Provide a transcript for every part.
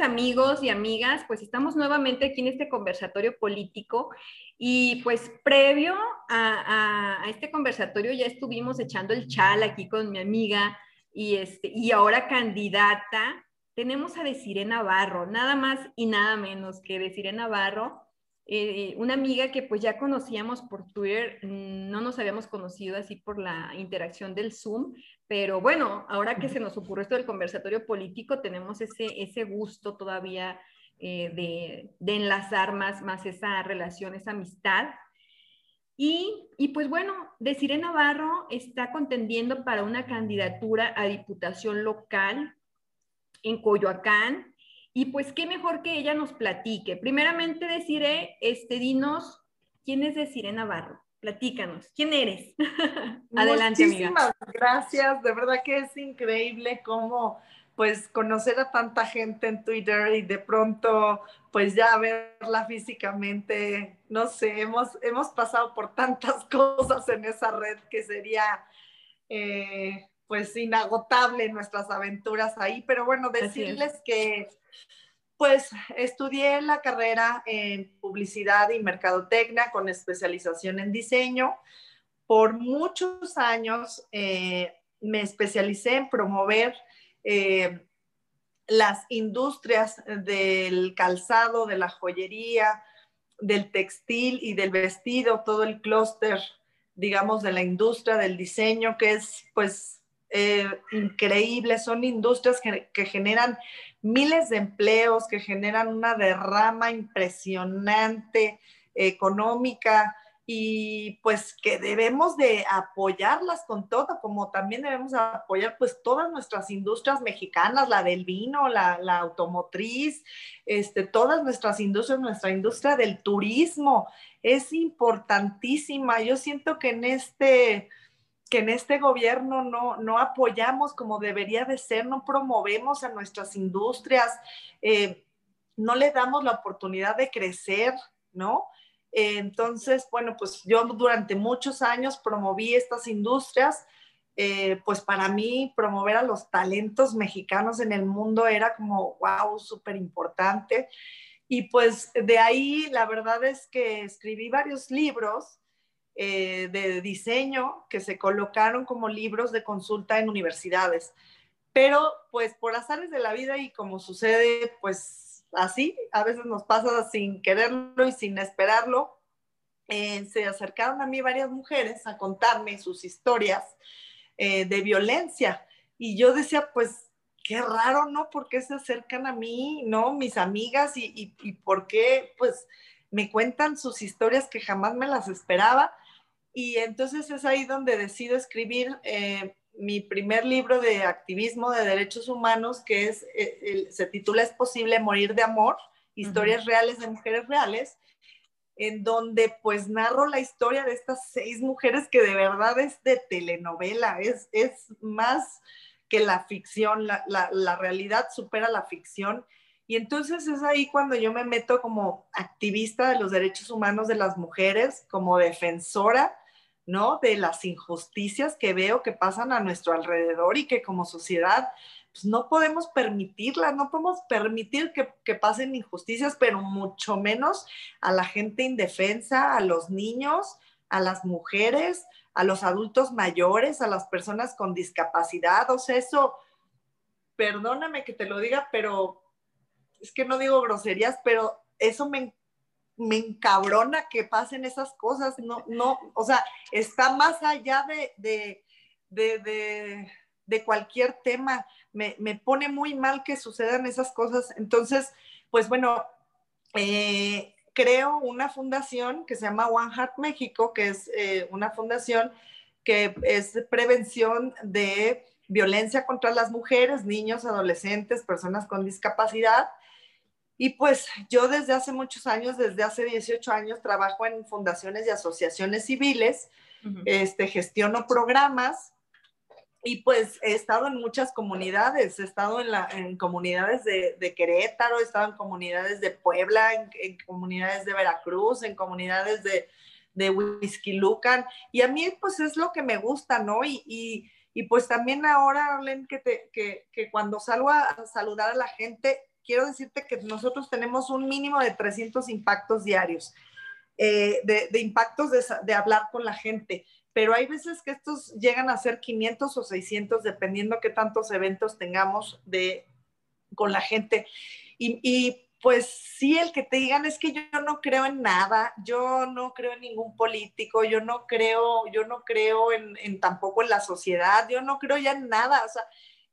amigos y amigas. Pues estamos nuevamente aquí en este conversatorio político y pues previo a, este conversatorio ya estuvimos echando el chal aquí con mi amiga y, este, y ahora candidata. Tenemos a Desiree Navarro, nada más y nada menos que Desiree Navarro, eh, una amiga que pues ya conocíamos por Twitter, no nos habíamos conocido así por la interacción del Zoom, pero bueno, ahora que se nos ocurrió esto del conversatorio político, tenemos ese, ese gusto todavía eh, de, de, enlazar más, más esa relación, esa amistad. Y, y pues bueno, Desiree Navarro está contendiendo para una candidatura a diputación local en Coyoacán y pues qué mejor que ella nos platique. Primeramente deciré, este, dinos, ¿quién es Desiree Navarro? Platícanos, ¿quién eres? Adelante, Muchísimas gracias, de verdad que es increíble cómo pues conocer a tanta gente en Twitter y de pronto pues ya verla físicamente, no sé, hemos, hemos pasado por tantas cosas en esa red que sería eh, pues inagotable nuestras aventuras ahí, pero bueno, decirles que pues estudié la carrera en publicidad y mercadotecnia con especialización en diseño. Por muchos años eh, me especialicé en promover eh, las industrias del calzado, de la joyería, del textil y del vestido, todo el clúster, digamos, de la industria del diseño, que es pues eh, increíbles, son industrias que, generan miles de empleos, que generan una derrama impresionante económica y pues que debemos de apoyarlas con todo, como también debemos apoyar pues todas nuestras industrias mexicanas, la del vino, la, la automotriz, este, todas nuestras industrias, nuestra industria del turismo, es importantísima. Yo siento que en este que en este gobierno no, no apoyamos como debería de ser, no promovemos a nuestras industrias, eh, no le damos la oportunidad de crecer, ¿no? Eh, entonces, bueno, pues yo durante muchos años promoví estas industrias, eh, pues para mí promover a los talentos mexicanos en el mundo era como, wow, súper importante. Y pues de ahí la verdad es que escribí varios libros eh, de diseño que se colocaron como libros de consulta en universidades. Pero pues por azares de la vida y como sucede pues así, a veces nos pasa sin quererlo y sin esperarlo, eh, se acercaron a mí varias mujeres a contarme sus historias eh, de violencia. Y yo decía, pues, qué raro, ¿no? ¿Por qué se acercan a mí, ¿no? Mis amigas y, y, y por qué, pues, me cuentan sus historias que jamás me las esperaba. Y entonces es ahí donde decido escribir eh, mi primer libro de activismo de derechos humanos, que es, eh, se titula Es posible morir de amor, historias reales de mujeres reales, en donde pues narro la historia de estas seis mujeres que de verdad es de telenovela, es, es más que la ficción, la, la realidad supera la ficción. Y entonces es ahí cuando yo me meto como activista de los derechos humanos de las mujeres, como defensora ¿no? De las injusticias que veo que pasan a nuestro alrededor y que como sociedad pues no podemos permitirlas, no podemos permitir que, que, pasen injusticias, pero mucho menos a la gente indefensa, a los niños, a las mujeres, a los adultos mayores, a las personas con discapacidad. O sea, eso, perdóname que te lo diga, pero es que no digo groserías, pero eso me me encabrona que pasen esas cosas, no, no, o sea, está más allá de, de, cualquier tema, me, pone muy mal que sucedan esas cosas, entonces, pues bueno, eh, creo una fundación que se llama One Heart México, que es eh, una fundación que es prevención de violencia contra las mujeres, niños, adolescentes, personas con discapacidad, y pues yo desde hace muchos años, desde hace 18 años, trabajo en fundaciones y asociaciones civiles, este, gestiono programas y pues he estado en muchas comunidades, he estado en, la, en comunidades de, de, Querétaro, he estado en comunidades de Puebla, en, comunidades de Veracruz, en comunidades de, de Whisky Lucan, y a mí pues es lo que me gusta, ¿no? Y, y, y pues también ahora, Len, que, te, que, que cuando salgo a saludar a la gente, quiero decirte que nosotros tenemos un mínimo de 300 impactos diarios, eh, de, impactos de, de hablar con la gente pero hay veces que estos llegan a ser 500 o 600 dependiendo qué tantos eventos tengamos de, con la gente. Y, pues sí, el que te digan es que yo no creo en nada, yo no creo en ningún político, yo no creo, yo no creo en, en tampoco en la sociedad, yo no creo ya en nada, o sea,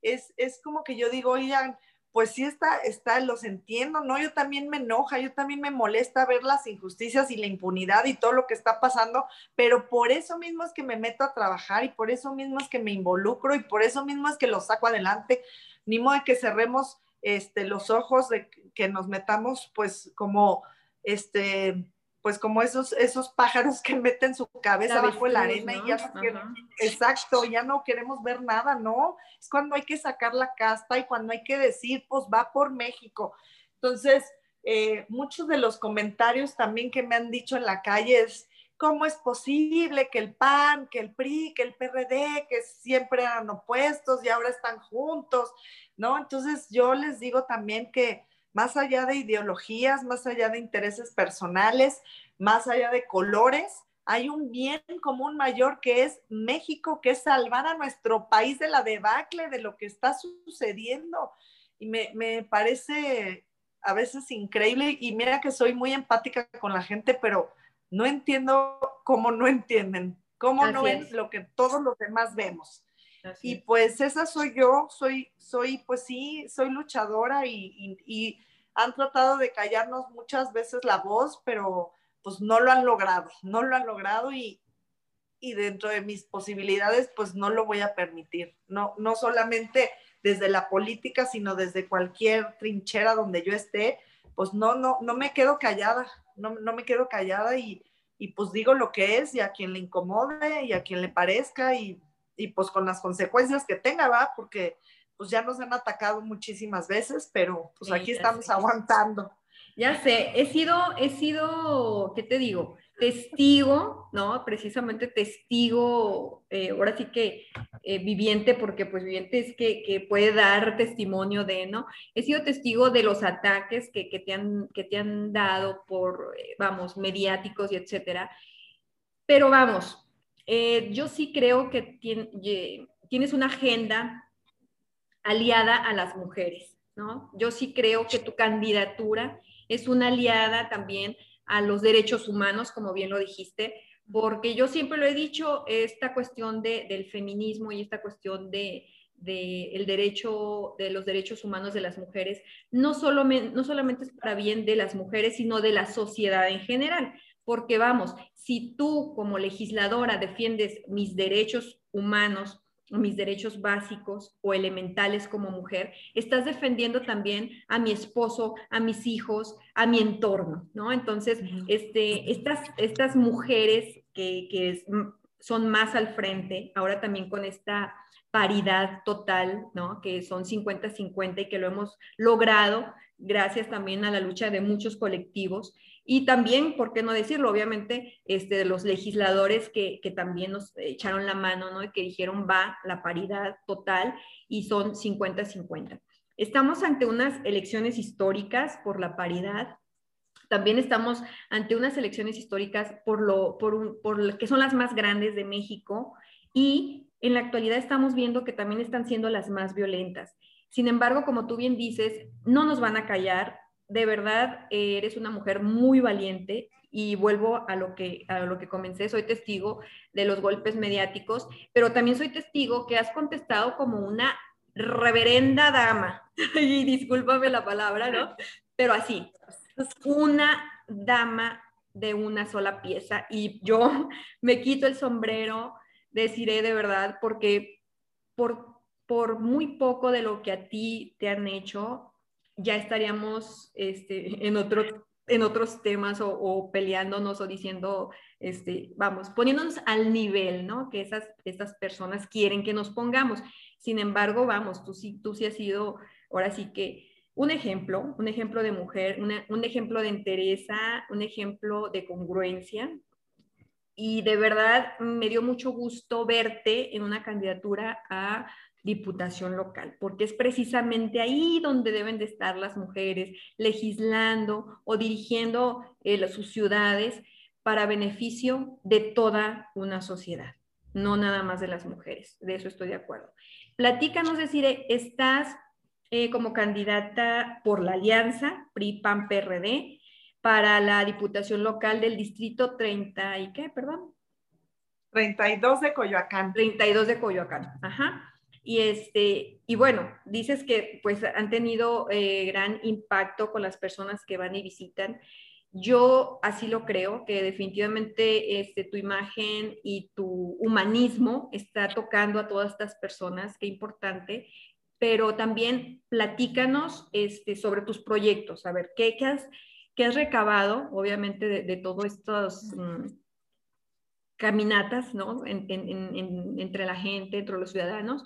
es, es como que yo digo, oigan, pues sí está, está, los entiendo, ¿no? Yo también me enoja, yo también me molesta ver las injusticias y la impunidad y todo lo que está pasando, pero por eso mismo es que me meto a trabajar y por eso mismo es que me involucro y por eso mismo es que lo saco adelante, ni modo de que cerremos este, los ojos, de que nos metamos pues como, este, pues como esos, esos pájaros que meten su cabeza bajo la arena y ya no exacto, ya no queremos ver nada, ¿no? Es cuando hay que sacar la casta y cuando hay que decir, pues va por México. Entonces, eh, muchos de los comentarios también que me han dicho en la calle es, ¿cómo es posible que el PAN, que el PRI, que el PRD, que siempre eran opuestos y ahora están juntos? ¿no? Entonces yo les digo también que más allá de ideologías, más allá de intereses personales, más allá de colores, hay un bien común mayor que es México, que es salvar a nuestro país de la debacle, de lo que está sucediendo. Y me, me parece a veces increíble y mira que soy muy empática con la gente, pero no entiendo cómo no entienden, cómo no ven lo que todos los demás vemos. Y pues esa soy yo, soy, soy, pues sí, soy luchadora y, han tratado de callarnos muchas veces la voz, pero pues no lo han logrado, no lo han logrado y, y dentro de mis posibilidades, pues no lo voy a permitir. No, no solamente desde la política, sino desde cualquier trinchera donde yo esté, pues no, no, no me quedo callada, no, no me quedo callada y, y pues digo lo que es y a quien le incomode y a quien le parezca y y pues con las consecuencias que tenga, va, porque pues ya nos han atacado muchísimas veces, pero pues aquí estamos aguantando. Ya sé, he sido, he sido, ¿qué te digo? Testigo, ¿no? Precisamente testigo, eh, ahora sí que eh, viviente, porque pues viviente es que, que, puede dar testimonio de, ¿no? He sido testigo de los ataques que, que te, han, que te han dado por, eh, vamos, mediáticos y etcétera. Pero vamos, eh, yo sí creo que tienes una agenda aliada a las mujeres, ¿no? Yo sí creo que tu candidatura es una aliada también a los derechos humanos, como bien lo dijiste, porque yo siempre lo he dicho, esta cuestión del feminismo y esta cuestión de, el derecho, de los derechos humanos de las mujeres, no, solo, no solamente es para bien de las mujeres, sino de la sociedad en general. Porque vamos, si tú como legisladora defiendes mis derechos humanos, mis derechos básicos o elementales como mujer, estás defendiendo también a mi esposo, a mis hijos, a mi entorno, ¿no? Entonces, este, estas, estas mujeres que, que son más al frente, ahora también con esta paridad total, ¿no? Que son 50-50 y que lo hemos logrado gracias también a la lucha de muchos colectivos. Y también, ¿por qué no decirlo? Obviamente, este, los legisladores que, que, también nos echaron la mano, ¿no? Y que dijeron va la paridad total y son 50-50. Estamos ante unas elecciones históricas por la paridad. También estamos ante unas elecciones históricas por lo, por, por que son las más grandes de México y en la actualidad estamos viendo que también están siendo las más violentas. Sin embargo, como tú bien dices, no nos van a callar, de verdad eres una mujer muy valiente y vuelvo a lo que a lo que comencé, soy testigo de los golpes mediáticos, pero también soy testigo que has contestado como una reverenda dama. y discúlpame la palabra, ¿no? Pero así, una dama de una sola pieza y yo me quito el sombrero, deciré de verdad porque por por muy poco de lo que a ti te han hecho, ya estaríamos este, en, otro, en otros temas o, peleándonos o diciendo, este, vamos, poniéndonos al nivel, ¿no? Que esas, esas personas quieren que nos pongamos. Sin embargo, vamos, tú sí, tú sí has sido, ahora sí que un ejemplo, un ejemplo de mujer, un ejemplo de entereza, un ejemplo de congruencia. Y de verdad me dio mucho gusto verte en una candidatura a diputación local, porque es precisamente ahí donde deben de estar las mujeres legislando o dirigiendo eh, sus ciudades para beneficio de toda una sociedad, no nada más de las mujeres. De eso estoy de acuerdo. Platícanos, decir, estás eh, como candidata por la alianza PRI-PAN-PRD para la diputación local del distrito 30 y qué, perdón. 32 de Coyoacán. 32 de Coyoacán, ajá. Y, este, y bueno, dices que pues han tenido eh, gran impacto con las personas que van y visitan. Yo así lo creo, que definitivamente este, tu imagen y tu humanismo está tocando a todas estas personas, qué importante, pero también platícanos este, sobre tus proyectos, a ver, ¿qué, has, qué has recabado, obviamente, de, de todas estas mm, caminatas, ¿no? entre la gente, entre los ciudadanos,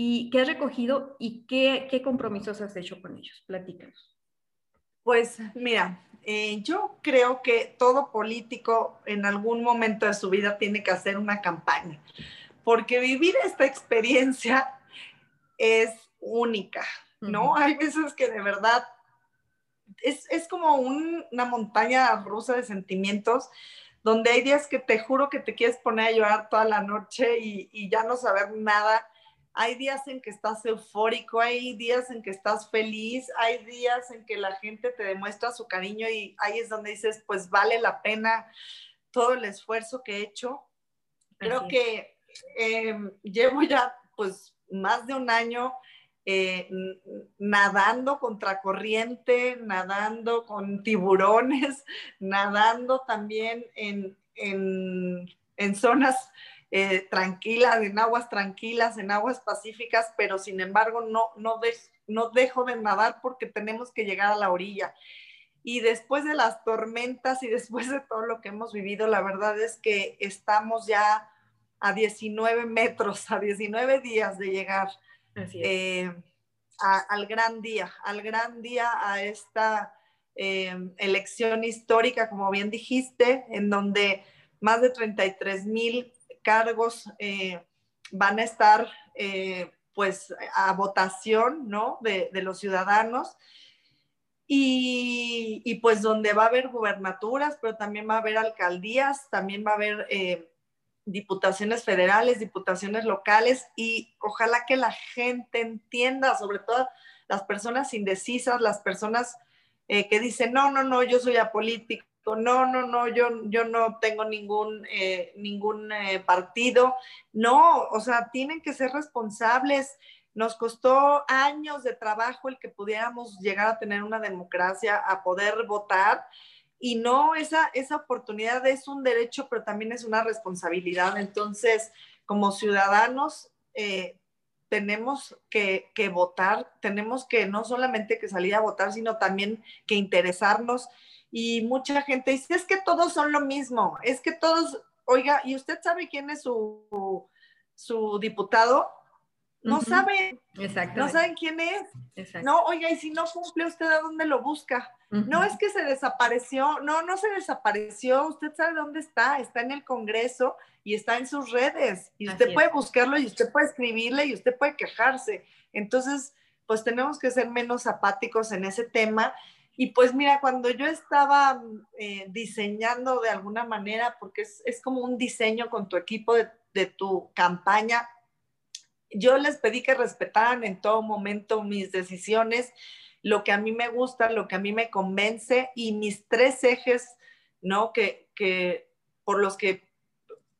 y qué has recogido y qué, qué compromisos has hecho con ellos. Platícanos. Pues mira, eh, yo creo que todo político en algún momento de su vida tiene que hacer una campaña, porque vivir esta experiencia es única, ¿no? Hay veces que de verdad es, es como una montaña rusa de sentimientos donde hay días que te juro que te quieres poner a llorar toda la noche y, y ya no saber nada hay días en que estás eufórico, hay días en que estás feliz, hay días en que la gente te demuestra su cariño y ahí es donde dices, pues vale la pena todo el esfuerzo que he hecho. Creo que em, llevo ya pues más de un año eh, nadando contra corriente, nadando con tiburones, nadando también en, en, en zonas eh, tranquila, en aguas tranquilas, en aguas pacíficas, pero sin embargo no, no, no dejo de nadar porque tenemos que llegar a la orilla. Y después de las tormentas y después de todo lo que hemos vivido, la verdad es que estamos ya a 19 metros, a 19 días de llegar eh, al gran día, al gran día, a esta eh, elección histórica, como bien dijiste, en donde más de 33 mil cargos eh, van a estar eh, pues a votación, ¿no? De, los ciudadanos. Y, pues donde va a haber gubernaturas, pero también va a haber alcaldías, también va a haber eh, diputaciones federales, diputaciones locales y ojalá que la gente entienda, sobre todo las personas indecisas, las personas que dicen, no, no, no, yo soy apolítico, no, no, no, yo, yo no tengo ningún, eh, ningún eh, partido. No, o sea, tienen que ser responsables. Nos costó años de trabajo el que pudiéramos llegar a tener una democracia, a poder votar. Y no, esa, esa oportunidad es un derecho, pero también es una responsabilidad. Entonces, como ciudadanos, eh, tenemos que, que, votar, tenemos que no solamente que salir a votar, sino también que interesarnos y mucha gente dice, es que todos son lo mismo, es que todos, oiga, ¿y usted sabe quién es su, su diputado? No saben, no saben quién es. No, oiga, y si no cumple usted, ¿a dónde lo busca? No es que se desapareció, no, no se desapareció, usted sabe dónde está, está en el Congreso y está en sus redes, y usted puede buscarlo y usted puede escribirle y usted puede quejarse. Entonces, pues tenemos que ser menos apáticos en ese tema y pues mira, cuando yo estaba eh, diseñando de alguna manera, porque es, como un diseño con tu equipo de, de, tu campaña, yo les pedí que respetaran en todo momento mis decisiones, lo que a mí me gusta, lo que a mí me convence y mis tres ejes, ¿no? Que, que por los que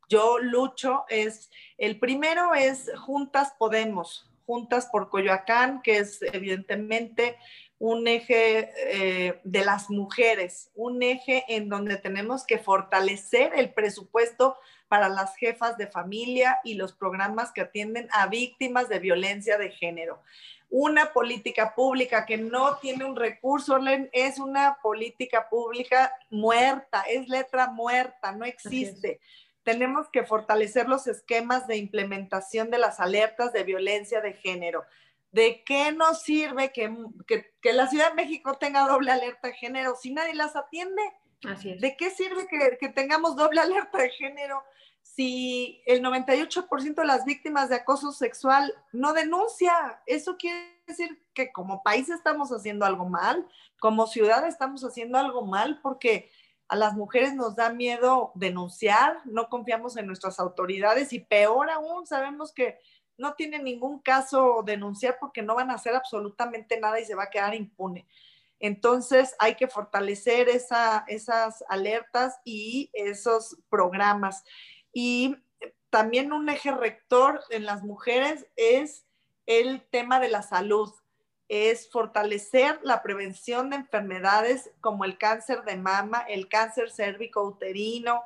yo lucho es, el primero es Juntas Podemos, Juntas por Coyoacán, que es evidentemente un eje eh, de las mujeres, un eje en donde tenemos que fortalecer el presupuesto para las jefas de familia y los programas que atienden a víctimas de violencia de género. Una política pública que no tiene un recurso es una política pública muerta, es letra muerta, no existe. Tenemos que fortalecer los esquemas de implementación de las alertas de violencia de género ¿De qué nos sirve que, la Ciudad de México tenga doble alerta de género si nadie las atiende? Así es. ¿De qué sirve que, que tengamos doble alerta de género si el 98% de las víctimas de acoso sexual no denuncia? Eso quiere decir que como país estamos haciendo algo mal, como ciudad estamos haciendo algo mal, porque a las mujeres nos da miedo denunciar, no confiamos en nuestras autoridades y peor aún, sabemos que no tiene ningún caso denunciar porque no van a hacer absolutamente nada y se va a quedar impune. Entonces hay que fortalecer esas alertas y esos programas. Y también un eje rector en las mujeres es el tema de la salud es fortalecer la prevención de enfermedades como el cáncer de mama, el cáncer cérvico-uterino,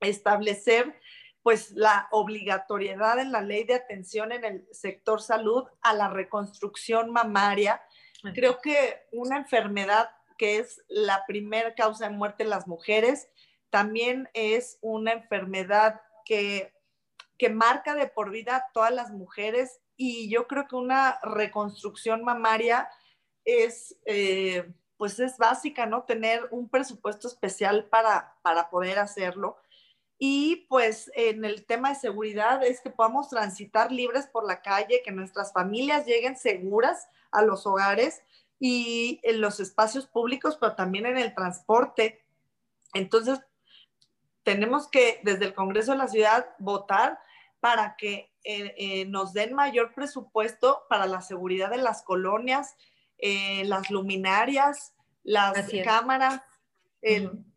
establecer pues la obligatoriedad en la ley de atención en el sector salud a la reconstrucción mamaria. Creo que una enfermedad que es la primera causa de muerte en las mujeres, también es una enfermedad que, que marca de por vida a todas las mujeres y yo creo que una reconstrucción mamaria es, eh, pues es básica, ¿no? Tener un presupuesto especial para, para poder hacerlo. Y pues en el tema de seguridad es que podamos transitar libres por la calle, que nuestras familias lleguen seguras a los hogares y en los espacios públicos, pero también en el transporte. Entonces, tenemos que desde el Congreso de la Ciudad votar para que eh, eh, nos den mayor presupuesto para la seguridad de las colonias, eh, las luminarias, las cámaras,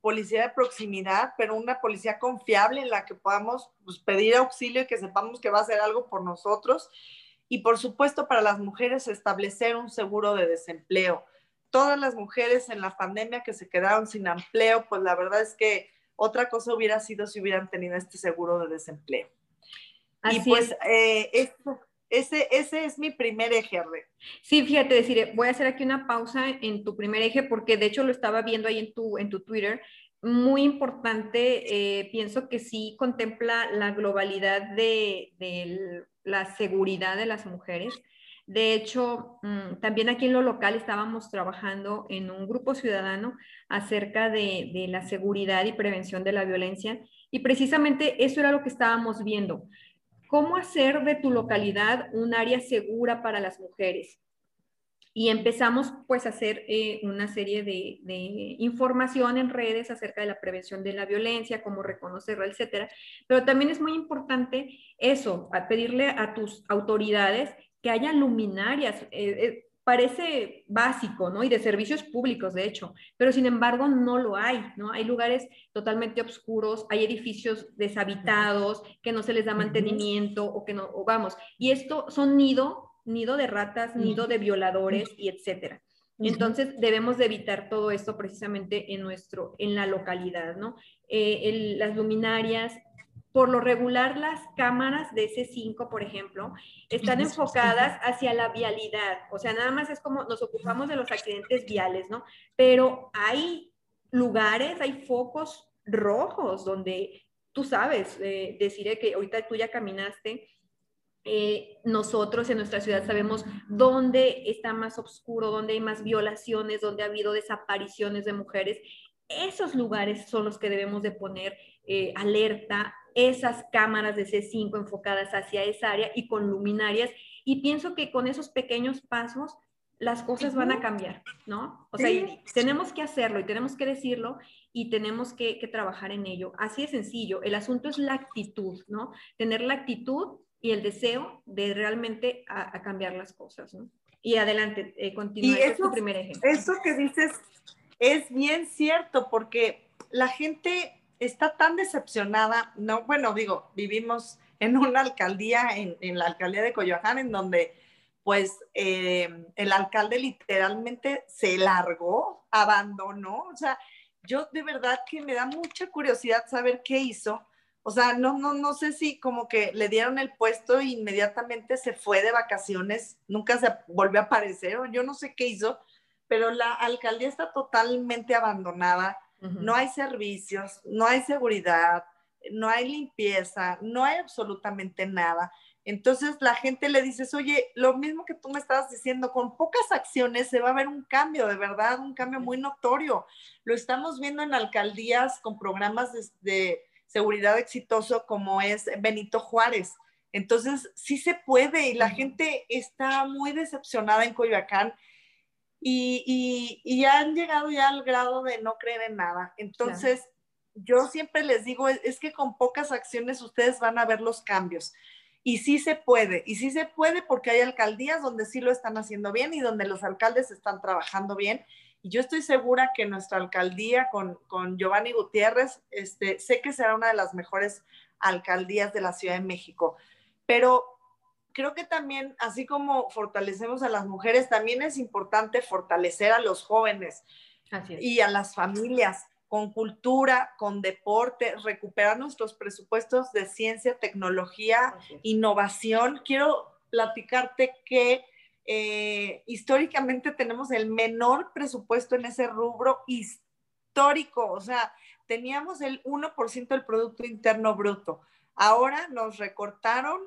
policía de proximidad, pero una policía confiable en la que podamos pues, pedir auxilio y que sepamos que va a hacer algo por nosotros. Y por supuesto, para las mujeres, establecer un seguro de desempleo. Todas las mujeres en la pandemia que se quedaron sin empleo, pues la verdad es que otra cosa hubiera sido si hubieran tenido este seguro de desempleo y pues eh, ese, ese es mi primer eje, Sí, fíjate, decir, voy a hacer aquí una pausa en tu primer eje porque de hecho lo estaba viendo ahí en tu, en tu Twitter. Muy importante, eh, pienso que sí contempla la globalidad de, de, la seguridad de las mujeres. De hecho, mm, también aquí en lo local estábamos trabajando en un grupo ciudadano acerca de, de la seguridad y prevención de la violencia y precisamente eso era lo que estábamos viendo cómo hacer de tu localidad un área segura para las mujeres. Y empezamos pues a hacer eh, una serie de, información en redes acerca de la prevención de la violencia, cómo reconocerla, etcétera. Pero también es muy importante eso, pedirle a tus autoridades que haya luminarias. Eh, eh, parece básico, ¿no? Y de servicios públicos, de hecho, pero sin embargo no lo hay, ¿no? Hay lugares totalmente oscuros, hay edificios deshabitados que no se les da mantenimiento o que no, o vamos, y esto son nido, nido de ratas, nido de violadores y etcétera. Entonces debemos de evitar todo esto precisamente en nuestro, en la localidad, ¿no? Eh, las luminarias, por lo regular, las cámaras de C5, por ejemplo, están enfocadas hacia la vialidad. O sea, nada más es como nos ocupamos de los accidentes viales, ¿no? Pero hay lugares, hay focos rojos donde tú sabes, eh, decir que ahorita tú ya caminaste, eh, nosotros en nuestra ciudad sabemos dónde está más oscuro, dónde hay más violaciones, dónde ha habido desapariciones de mujeres. Esos lugares son los que debemos de poner eh, alerta, esas cámaras de C5 enfocadas hacia esa área y con luminarias. Y pienso que con esos pequeños pasos las cosas van a cambiar, ¿no? O sea, tenemos que hacerlo y tenemos que decirlo y tenemos que, trabajar en ello. Así de sencillo. El asunto es la actitud, ¿no? Tener la actitud y el deseo de realmente a, cambiar las cosas, ¿no? Y adelante, eh, continúa. Y eso, primer ejemplo. Eso que dices es bien cierto porque la gente está tan decepcionada, no, bueno, digo, vivimos en una alcaldía, en, la alcaldía de Coyoacán, en donde pues eh, el alcalde literalmente se largó, abandonó, o sea, yo de verdad que me da mucha curiosidad saber qué hizo. O sea, no, no, no sé si como que le dieron el puesto e inmediatamente se fue de vacaciones, nunca se volvió a aparecer, o yo no sé qué hizo, pero la alcaldía está totalmente abandonada no hay servicios, no hay seguridad, no hay limpieza, no hay absolutamente nada. Entonces la gente le dices, oye, lo mismo que tú me estabas diciendo, con pocas acciones se va a ver un cambio, de verdad, un cambio muy notorio. Lo estamos viendo en alcaldías con programas de, seguridad exitoso como es Benito Juárez. Entonces, sí se puede y la gente está muy decepcionada en Coyoacán y, y, han llegado ya al grado de no creer en nada. Entonces, yo siempre les digo, es que con pocas acciones ustedes van a ver los cambios. Y sí se puede, y sí se puede porque hay alcaldías donde sí lo están haciendo bien y donde los alcaldes están trabajando bien. Y yo estoy segura que nuestra alcaldía con, con Giovanni Gutiérrez, este, sé que será una de las mejores alcaldías de la Ciudad de México. Pero creo que también, así como fortalecemos a las mujeres, también es importante fortalecer a los jóvenes y a las familias con cultura, con deporte, recuperar nuestros presupuestos de ciencia, tecnología, innovación. Quiero platicarte que eh, históricamente tenemos el menor presupuesto en ese rubro histórico, o sea, teníamos el 1% del Producto Interno Bruto. Ahora nos recortaron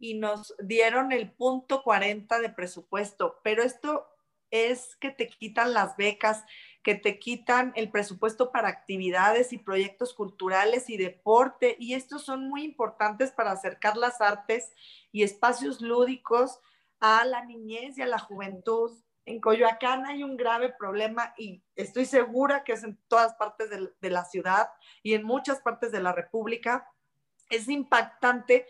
y nos dieron el punto 40 de presupuesto, pero esto es que te quitan las becas, que te quitan el presupuesto para actividades y proyectos culturales y deporte. Y estos son muy importantes para acercar las artes y espacios lúdicos a la niñez y a la juventud. En Coyoacán hay un grave problema y estoy segura que es en todas partes de, de la ciudad y en muchas partes de la República. Es impactante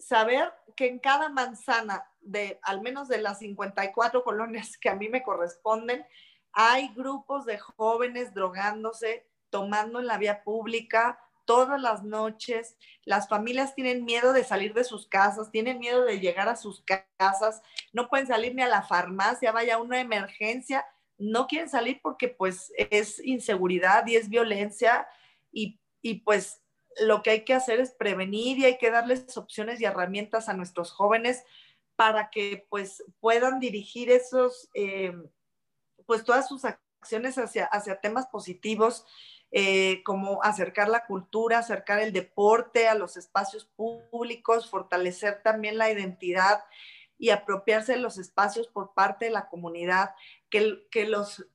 saber que en cada manzana de al menos de las 54 colonias que a mí me corresponden, hay grupos de jóvenes drogándose, tomando en la vía pública todas las noches. Las familias tienen miedo de salir de sus casas, tienen miedo de llegar a sus casas, no pueden salir ni a la farmacia, vaya una emergencia, no quieren salir porque pues es inseguridad y es violencia y, y pues lo que hay que hacer es prevenir y hay que darles opciones y herramientas a nuestros jóvenes para que pues puedan dirigir esos... Eh, pues todas sus acciones hacia, hacia temas positivos, eh, como acercar la cultura, acercar el deporte a los espacios públicos, fortalecer también la identidad y apropiarse de los espacios por parte de la comunidad, que, que los,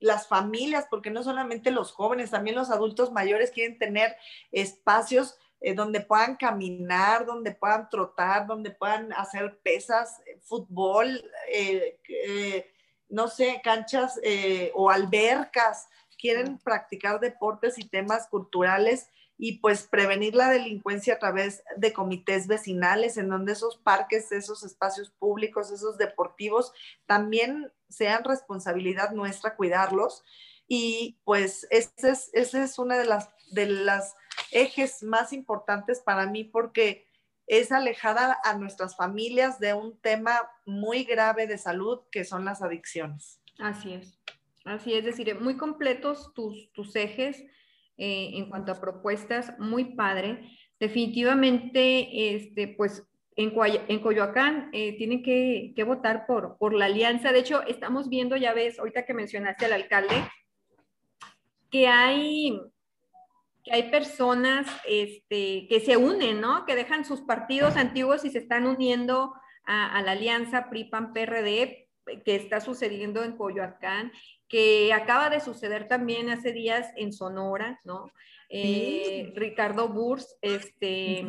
las familias, porque no solamente los jóvenes, también los adultos mayores quieren tener espacios eh, donde puedan caminar, donde puedan trotar, donde puedan hacer pesas, eh, fútbol, eh, no sé, canchas o albercas, quieren practicar deportes y temas culturales y pues prevenir la delincuencia a través de comités vecinales, en donde esos parques, esos espacios públicos, esos deportivos, también sean responsabilidad nuestra cuidarlos. Y pues ese es, ese es una de las, de las ejes más importantes para mí porque es alejada a nuestras familias de un tema muy grave de salud que son las adicciones. Así es, así es, decir, muy completos tus, tus ejes eh, en cuanto a propuestas, muy padre. Definitivamente, este, pues en, en Coyoacán eh, tienen que, que, votar por, por la alianza. De hecho, estamos viendo, ya ves, ahorita que mencionaste al alcalde, que hay que hay personas este, que se unen, ¿no? Que dejan sus partidos antiguos y se están uniendo a, la alianza PRI-PAN-PRD que está sucediendo en Coyoacán, que acaba de suceder también hace días en Sonora, ¿no? Eh, Ricardo Burs este,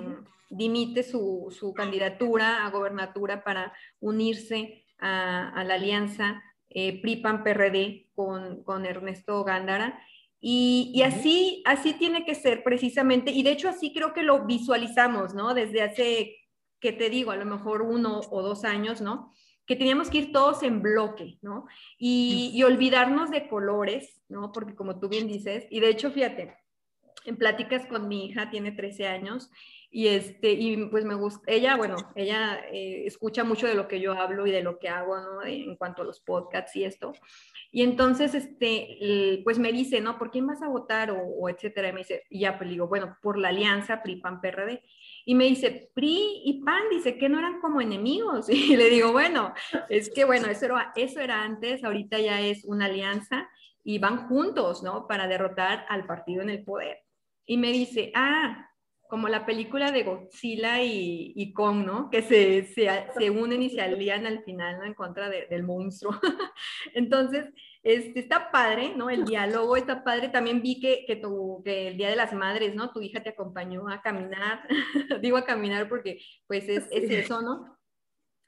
dimite su, candidatura a gobernatura para unirse a, la alianza eh, PRI-PAN-PRD con, con Ernesto Gándara. Y, así, así tiene que ser precisamente, y de hecho así creo que lo visualizamos, ¿no? Desde hace, que te digo, a lo mejor uno o dos años, ¿no? Que teníamos que ir todos en bloque, ¿no? Y, y olvidarnos de colores, ¿no? Porque como tú bien dices, y de hecho, fíjate, en pláticas con mi hija, tiene 13 años, y, este, y pues me gusta, ella, bueno, ella eh, escucha mucho de lo que yo hablo y de lo que hago, ¿no? En cuanto a los podcasts y esto. Y entonces, este, pues me dice, ¿no? ¿Por quién vas a votar? O, etcétera. Y me dice, y ya, pues digo, bueno, por la alianza PRI-PAN-PRD. Y me dice, PRI y PAN, dice que no eran como enemigos. Y le digo, bueno, es que bueno, eso era, eso era antes, ahorita ya es una alianza y van juntos, ¿no? Para derrotar al partido en el poder. Y me dice, ah, como la película de Godzilla y, y Kong, ¿no? Que se, se, se, unen y se alían al final, ¿no? En contra del monstruo. Entonces, este, está padre, ¿no? El diálogo está padre. También vi que, que, tu, que el Día de las Madres, ¿no? Tu hija te acompañó a caminar. Digo a caminar porque, pues, es, es eso, ¿no?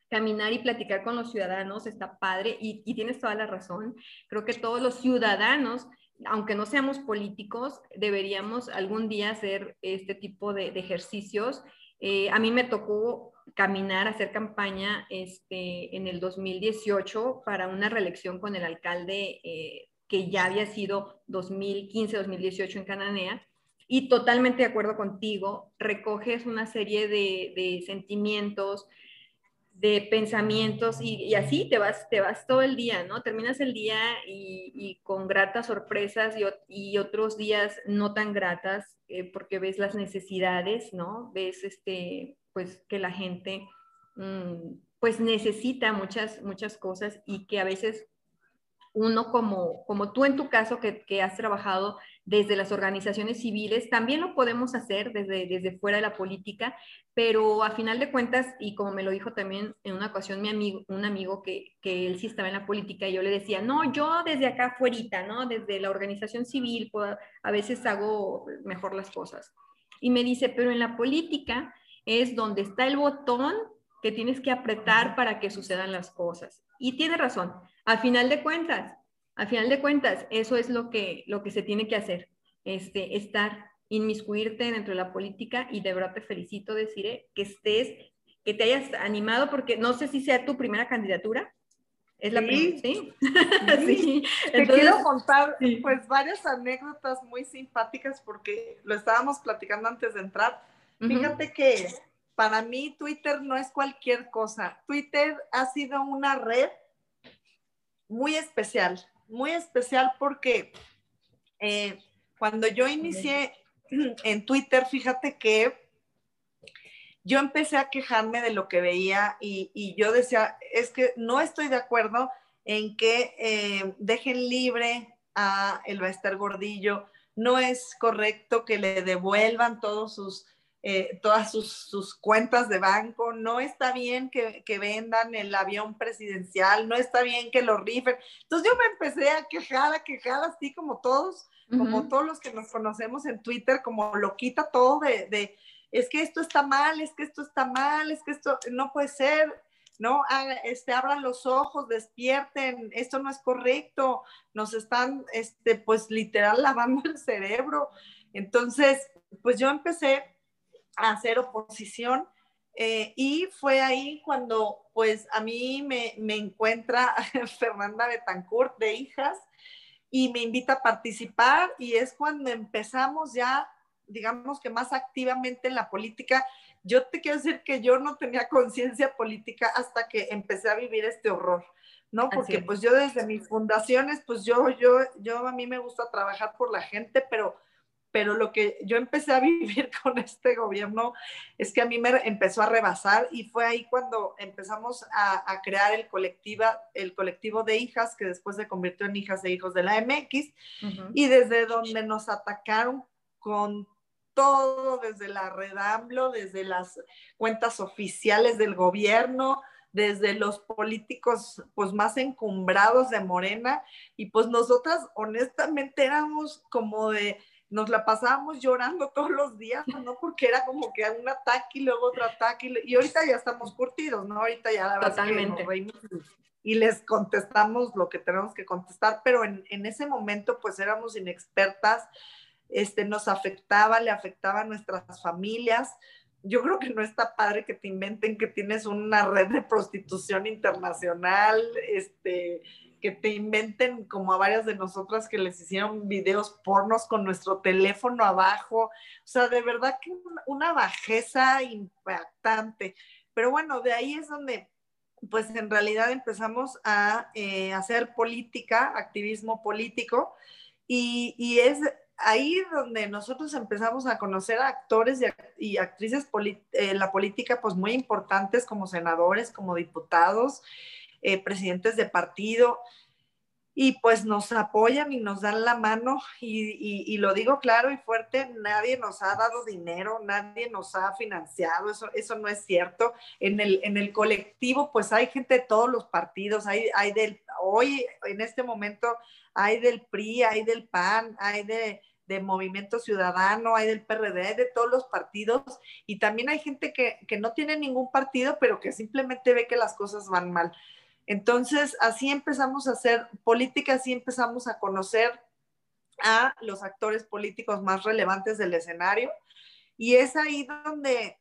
caminar y platicar con los ciudadanos está padre y, y, tienes toda la razón. Creo que todos los ciudadanos aunque no seamos políticos, deberíamos algún día hacer este tipo de, ejercicios. Eh, a mí me tocó caminar, hacer campaña este, en el 2018 para una reelección con el alcalde eh, que ya había sido 2015-2018 en Cananea. Y totalmente de acuerdo contigo, recoges una serie de, de sentimientos, de pensamientos y, así te vas, te vas todo el día, ¿no? Terminas el día y, con gratas sorpresas y, otros días no tan gratas eh, porque ves las necesidades, ¿no? Ves este, pues que la gente mm, pues necesita muchas, muchas cosas y que a veces uno como, como tú en tu caso que, que has trabajado desde las organizaciones civiles, también lo podemos hacer desde, desde fuera de la política, pero a final de cuentas, y como me lo dijo también en una ocasión mi amigo, un amigo que, que él sí estaba en la política, y yo le decía, no, yo desde acá fuera, ¿no? Desde la organización civil, a veces hago mejor las cosas. Y me dice, pero en la política es donde está el botón que tienes que apretar para que sucedan las cosas. Y tiene razón, a final de cuentas, al final de cuentas, eso es lo que, lo que se tiene que hacer, este, estar, inmiscuirte dentro de la política y de verdad te felicito, deciré, que estés, que te hayas animado, porque no sé si sea tu primera candidatura. Es la primera, ¿sí? sí. Te quiero contar pues varias anécdotas muy simpáticas porque lo estábamos platicando antes de entrar. Fíjate que para mí Twitter no es cualquier cosa. Twitter ha sido una red muy especial muy especial porque eh, cuando yo inicié en Twitter, fíjate que yo empecé a quejarme de lo que veía y, yo decía, es que no estoy de acuerdo en que eh, dejen libre a el Baester Gordillo, no es correcto que le devuelvan todos sus eh, todas sus, cuentas de banco, no está bien que, vendan el avión presidencial, no está bien que lo rifen. Entonces yo me empecé a quejar, a quejar así como todos, como todos los que nos conocemos en Twitter, como lo quita todo de, es que esto está mal, es que esto está mal, es que esto no puede ser, ¿no? Este, abran los ojos, despierten, esto no es correcto, nos están, este, pues literal lavando el cerebro. Entonces, pues yo empecé a hacer oposición. Eh, y fue ahí cuando pues a mí me, me encuentra Fernanda Betancourt de Hijas y me invita a participar y es cuando empezamos ya, digamos que más activamente en la política. Yo te quiero decir que yo no tenía conciencia política hasta que empecé a vivir este horror. ¿no? Porque pues yo desde mis fundaciones, pues yo, yo, yo a mí me gusta trabajar por la gente, pero pero lo que yo empecé a vivir con este gobierno es que a mí me empezó a rebasar y fue ahí cuando empezamos a, crear el, colectiva, el colectivo de hijas que después se convirtió en hijas e hijos de la MX y desde donde nos atacaron con todo, desde la redamblo, desde las cuentas oficiales del gobierno, desde los políticos pues más encumbrados de Morena y pues nosotras honestamente éramos como de nos la pasábamos llorando todos los días, ¿no? Porque era como que un ataque y luego otro ataque, y, ahorita ya estamos curtidos, ¿no? Ahorita ya la verdad Totalmente. y les contestamos lo que tenemos que contestar, pero en, en, ese momento pues éramos inexpertas, este, nos afectaba, le afectaba a nuestras familias. Yo creo que no está padre que te inventen que tienes una red de prostitución internacional, este, que te inventen como a varias de nosotras que les hicieron videos pornos con nuestro teléfono abajo. O sea, de verdad que una bajeza impactante. Pero bueno, de ahí es donde, pues en realidad empezamos a eh, hacer política, activismo político, y, y, es ahí donde nosotros empezamos a conocer a actores y, actrices en eh, la política, pues muy importantes como senadores, como diputados, eh, presidentes de partido. y pues nos apoyan y nos dan la mano y, lo digo claro y fuerte, nadie nos ha dado dinero, nadie nos ha financiado, eso, eso no es cierto. En el, en el colectivo pues hay gente de todos los partidos, hay, hay del, hoy en este momento hay del PRI, hay del PAN, hay de, de Movimiento Ciudadano, hay del PRD, de todos los partidos y también hay gente que, que no tiene ningún partido pero que simplemente ve que las cosas van mal. Entonces, así empezamos a hacer política, así empezamos a conocer a los actores políticos más relevantes del escenario. Y es ahí donde,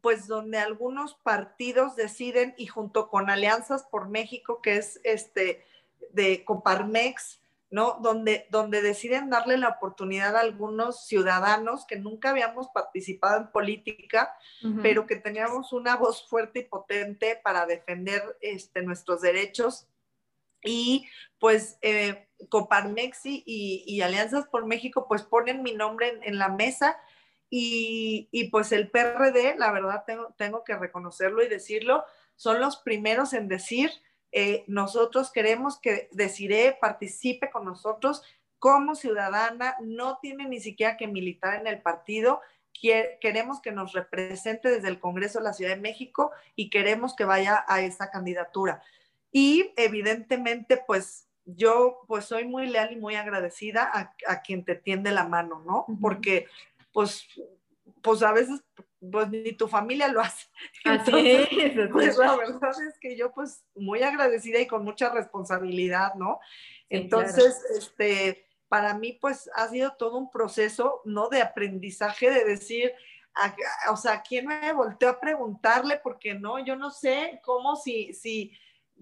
pues, donde algunos partidos deciden y junto con Alianzas por México, que es este de Coparmex, ¿no? Donde, donde deciden darle la oportunidad a algunos ciudadanos que nunca habíamos participado en política, pero que teníamos una voz fuerte y potente para defender este, nuestros derechos. Y pues eh, Coparmexi y, Alianzas por México pues ponen mi nombre en, la mesa y, y, pues el PRD, la verdad tengo, tengo que reconocerlo y decirlo, son los primeros en decir eh, nosotros queremos que Desiree participe con nosotros como ciudadana, no tiene ni siquiera que militar en el partido, queremos que nos represente desde el Congreso de la Ciudad de México y queremos que vaya a esa candidatura. Y evidentemente, pues yo pues soy muy leal y muy agradecida a, quien te tiende la mano, ¿no? Porque pues, pues a veces pues ni tu familia lo hace. Entonces, pues la verdad es que yo pues muy agradecida y con mucha responsabilidad, ¿no? Entonces, este, para mí pues ha sido todo un proceso, ¿no? De aprendizaje, de decir, o sea, ¿quién me volteó a preguntarle? Porque no, yo no sé cómo si, si,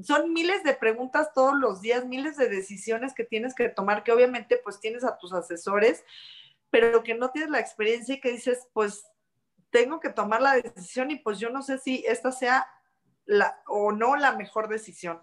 son miles de preguntas todos los días, miles de decisiones que tienes que tomar, que obviamente pues tienes a tus asesores, pero que no tienes la experiencia y que dices, pues tengo que tomar la decisión y pues yo no sé si esta sea la, o no la mejor decisión.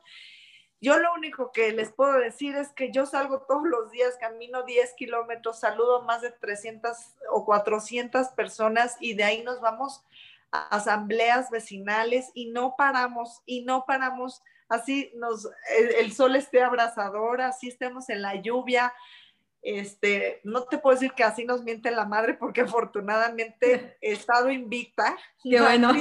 Yo lo único que les puedo decir es que yo salgo todos los días, camino 10 kilómetros, saludo más de 300 o 400 personas y de ahí nos vamos a asambleas vecinales y no paramos, y no paramos, así nos, el, el sol esté abrasador, así estemos en la lluvia, este, no te puedo decir que así nos miente la madre porque afortunadamente he estado invicta. Qué bueno.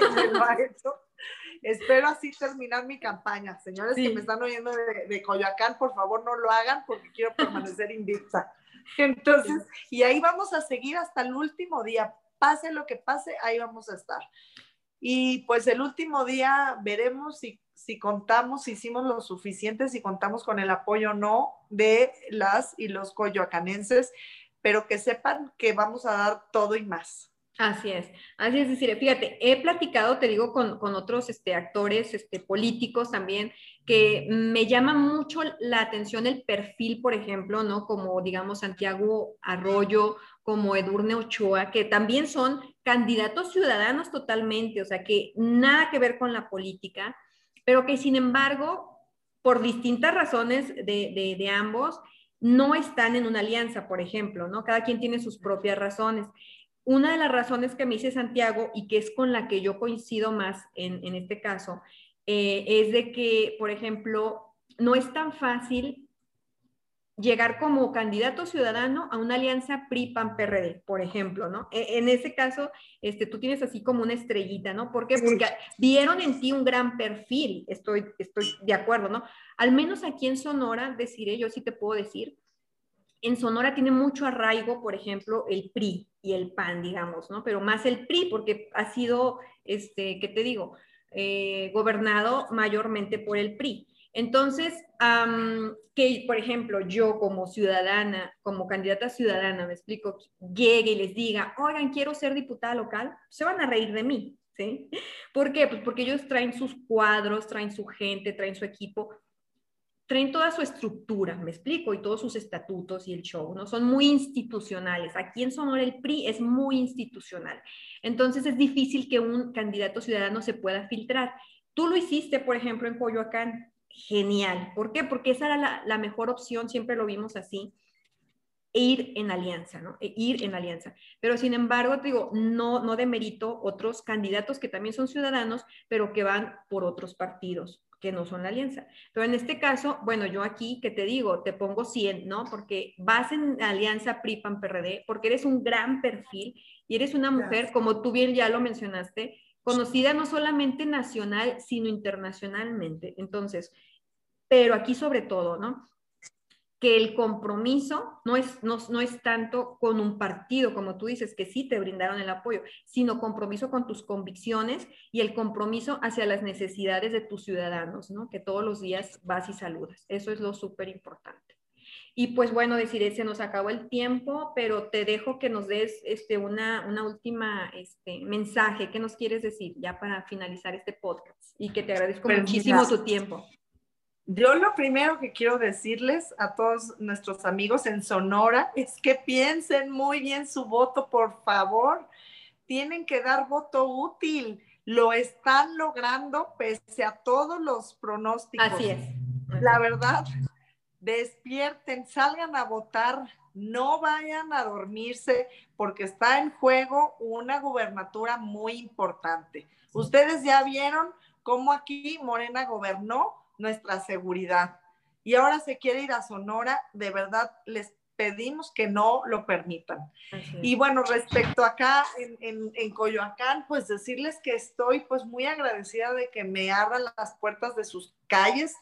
Espero así terminar mi campaña. Señores que me están oyendo de, Coyoacán, por favor no lo hagan porque quiero permanecer invicta. Entonces, y ahí vamos a seguir hasta el último día. Pase lo que pase, ahí vamos a estar. Y pues el último día veremos si si contamos, si hicimos lo suficiente, si contamos con el apoyo o no de las y los coyoacanenses, pero que sepan que vamos a dar todo y más. Así es, así es decir, fíjate, he platicado, te digo, con, otros este, actores este, políticos también, que me llama mucho la atención el perfil, por ejemplo, ¿no? Como, digamos, Santiago Arroyo, como Edurne Ochoa, que también son candidatos ciudadanos totalmente, o sea, que nada que ver con la política, pero que sin embargo, por distintas razones de, ambos, no están en una alianza, por ejemplo, ¿no? Cada quien tiene sus propias razones. Una de las razones que me dice Santiago y que es con la que yo coincido más en, este caso, eh, es de que, por ejemplo, no es tan fácil llegar como candidato ciudadano a una alianza PRI-PAN-PRD, por ejemplo, ¿no? E, en ese caso, este, tú tienes así como una estrellita, ¿no? ¿Por qué? Porque vieron en ti un gran perfil, estoy, estoy de acuerdo, ¿no? Al menos aquí en Sonora, deciré, yo sí te puedo decir, en Sonora tiene mucho arraigo, por ejemplo, el PRI y el PAN, digamos, ¿no? Pero más el PRI, porque ha sido, este, ¿qué te digo? Eh, gobernado mayormente por el PRI. Entonces, que por ejemplo yo como ciudadana, como candidata ciudadana, me explico, llegue y les diga, oigan, quiero ser diputada local, se van a reír de mí, ¿sí? ¿Por qué? Pues porque ellos traen sus cuadros, traen su gente, traen su equipo, traen toda su estructura, me explico, y todos sus estatutos y el show, ¿no? Son muy institucionales. Aquí en Sonora el PRI es muy institucional. Entonces es difícil que un candidato ciudadano se pueda filtrar. Tú lo hiciste, por ejemplo, en Coyoacán genial. ¿Por qué? Porque esa era la, mejor opción, siempre lo vimos así, e ir en alianza, ¿no? E ir en alianza. Pero sin embargo, digo, no, no demerito otros candidatos que también son ciudadanos, pero que van por otros partidos, que no son la alianza. Pero en este caso, bueno, yo aquí, que te digo, te pongo 100, ¿no? Porque vas en alianza PRI-PAN-PRD, porque eres un gran perfil y eres una mujer, como tú bien ya lo mencionaste, conocida no solamente nacional, sino internacionalmente. Entonces, pero aquí sobre todo, ¿no? que el compromiso no es, no, no, es tanto con un partido, como tú dices, que sí te brindaron el apoyo, sino compromiso con tus convicciones y el compromiso hacia las necesidades de tus ciudadanos, ¿no? Que todos los días vas y saludas. Eso es lo súper importante. Y pues bueno, decir, se nos acabó el tiempo, pero te dejo que nos des este, una, una última este, mensaje. ¿Qué nos quieres decir ya para finalizar este podcast? Y que te agradezco pues muchísimo tu tiempo. Yo lo primero que quiero decirles a todos nuestros amigos en Sonora es que piensen muy bien su voto, por favor. Tienen que dar voto útil. Lo están logrando pese a todos los pronósticos. Así es. La verdad, despierten, salgan a votar, no vayan a dormirse porque está en juego una gubernatura muy importante. Ustedes ya vieron cómo aquí Morena gobernó nuestra seguridad. Y ahora se quiere ir a Sonora, de verdad les pedimos que no lo permitan. Y bueno, respecto acá en, en, Coyoacán, pues decirles que estoy pues muy agradecida de que me abran las puertas de sus calles,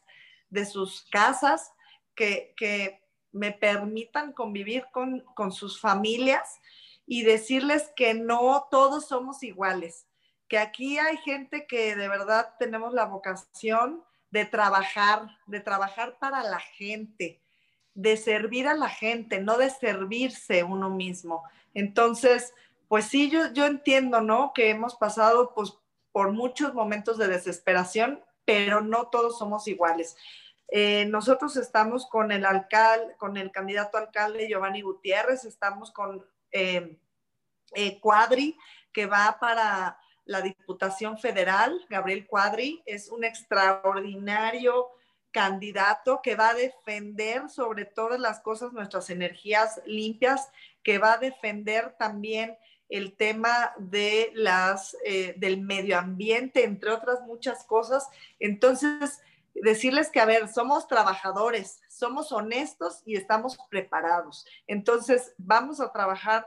de sus casas, que, me permitan convivir con, con sus familias y decirles que no todos somos iguales, que aquí hay gente que de verdad tenemos la vocación de trabajar, de trabajar para la gente, de servir a la gente, no de servirse uno mismo. Entonces, pues sí, yo, yo entiendo, ¿no? Que hemos pasado pues, por muchos momentos de desesperación, pero no todos somos iguales. Eh, nosotros estamos con el alcalde, con el candidato alcalde Giovanni Gutiérrez, estamos con eh, eh, Cuadri, que va para la Diputación Federal, Gabriel Cuadri, es un extraordinario candidato que va a defender sobre todas las cosas nuestras energías limpias, que va a defender también el tema de las, eh, del medio ambiente, entre otras muchas cosas. Entonces, decirles que, a ver, somos trabajadores, somos honestos y estamos preparados. Entonces, vamos a trabajar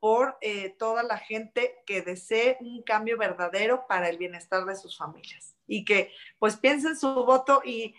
por eh, toda la gente que desee un cambio verdadero para el bienestar de sus familias y que pues piensen su voto y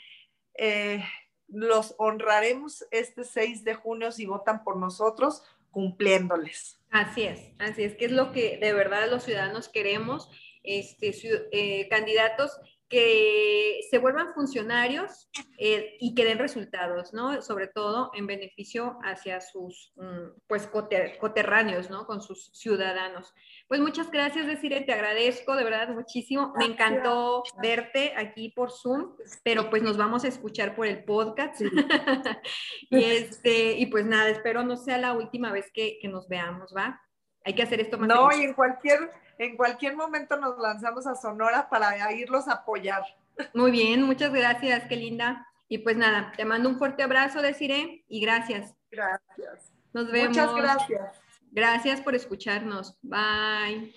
eh, los honraremos este 6 de junio si votan por nosotros cumpliéndoles. Así es, así es, que es lo que de verdad los ciudadanos queremos, este, eh, candidatos que se vuelvan funcionarios eh, y que den resultados, ¿no? Sobre todo en beneficio hacia sus, mm, pues, coterráneos, ¿no? Con sus ciudadanos. Pues muchas gracias, Desire, te agradezco de verdad muchísimo. Me encantó verte aquí por Zoom, pero pues nos vamos a escuchar por el podcast. y, este, y pues nada, espero no sea la última vez que, que nos veamos, ¿va? Hay que hacer esto más. No, y en cualquier en cualquier momento nos lanzamos a Sonora para irlos a apoyar. Muy bien, muchas gracias, qué linda. Y pues nada, te mando un fuerte abrazo, deciré, y gracias. Gracias. Nos vemos. Muchas gracias. Gracias por escucharnos. Bye.